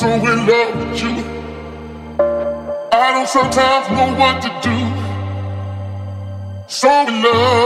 So in love with you. I don't sometimes know what to do. So in love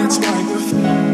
It's like before.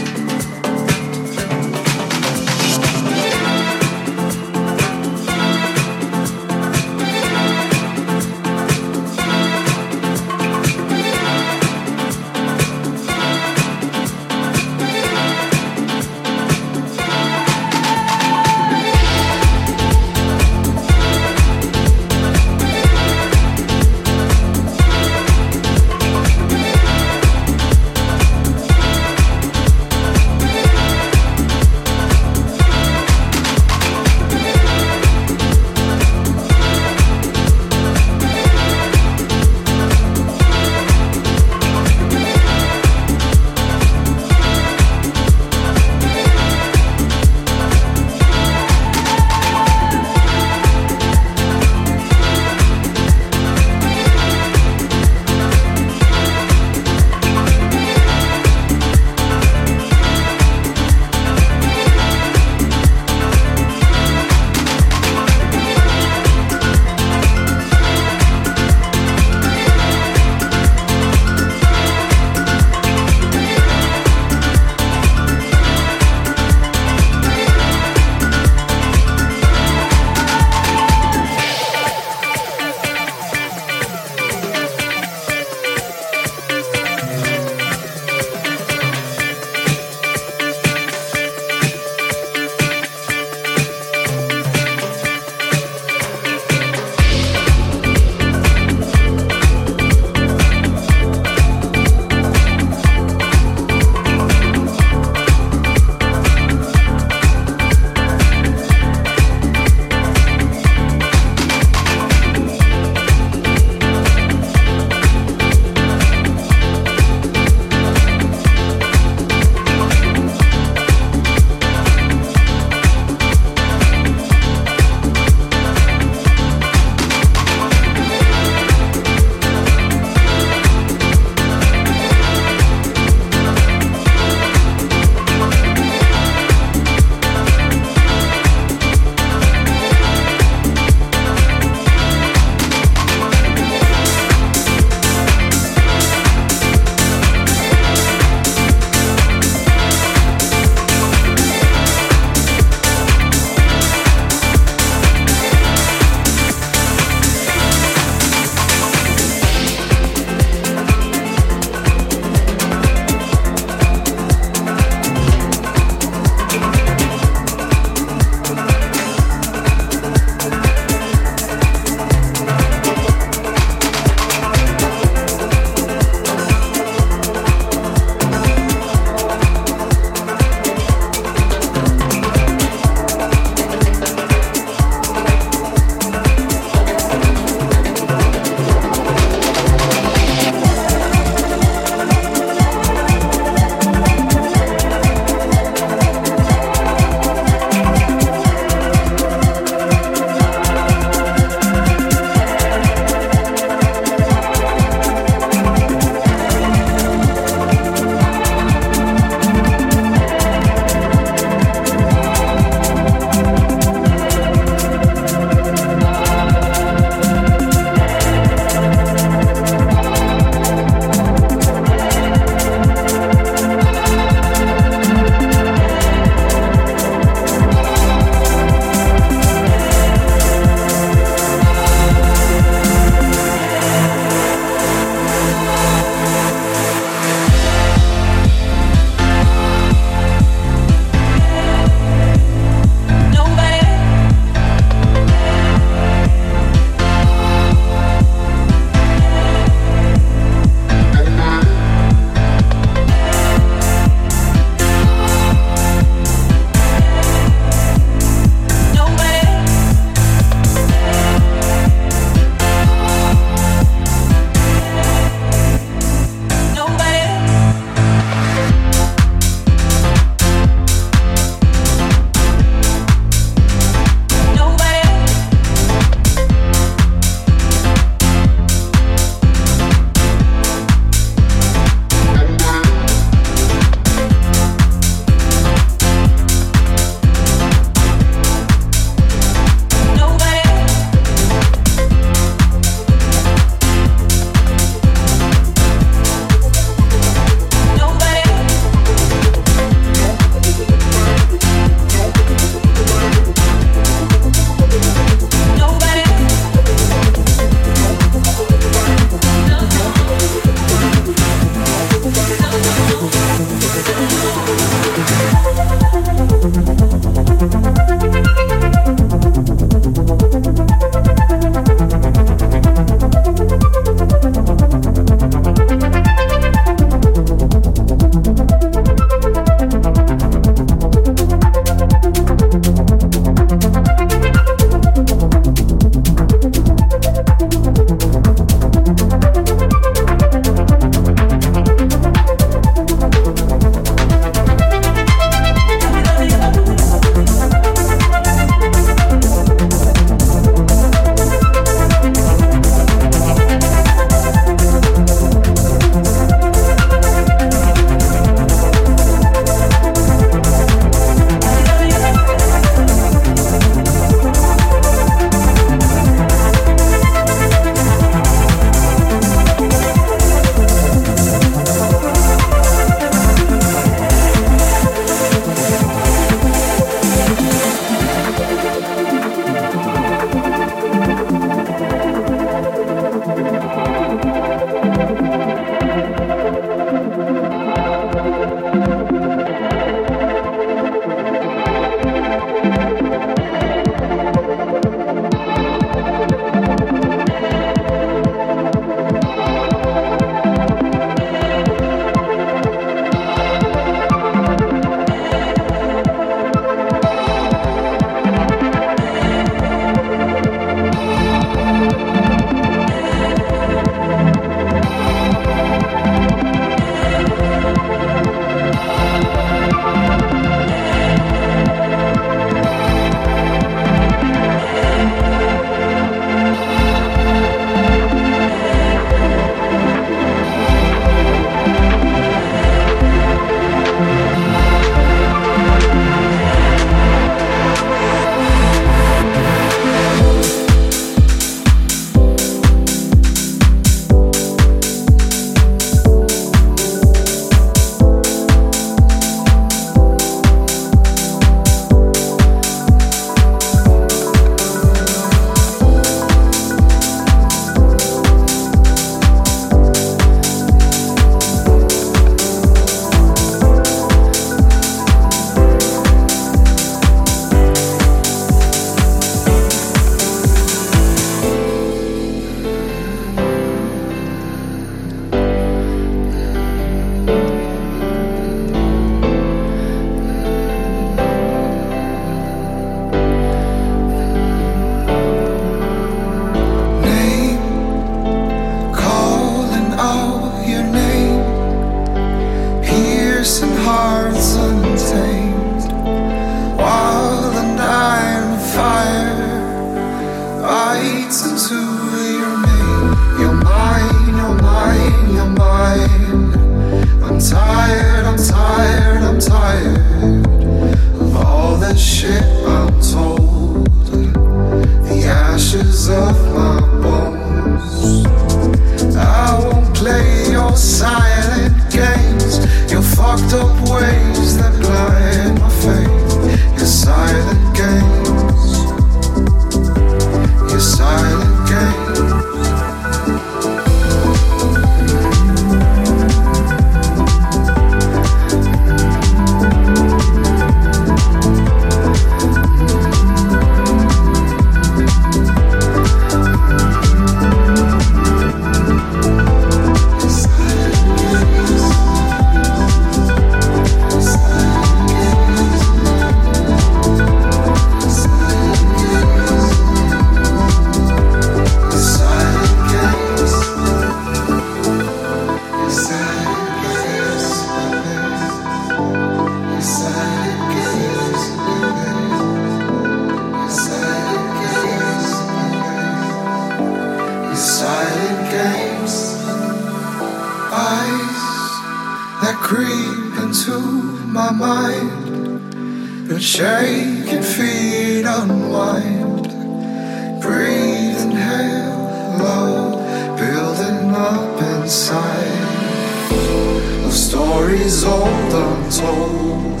untold.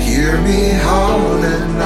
Hear me howling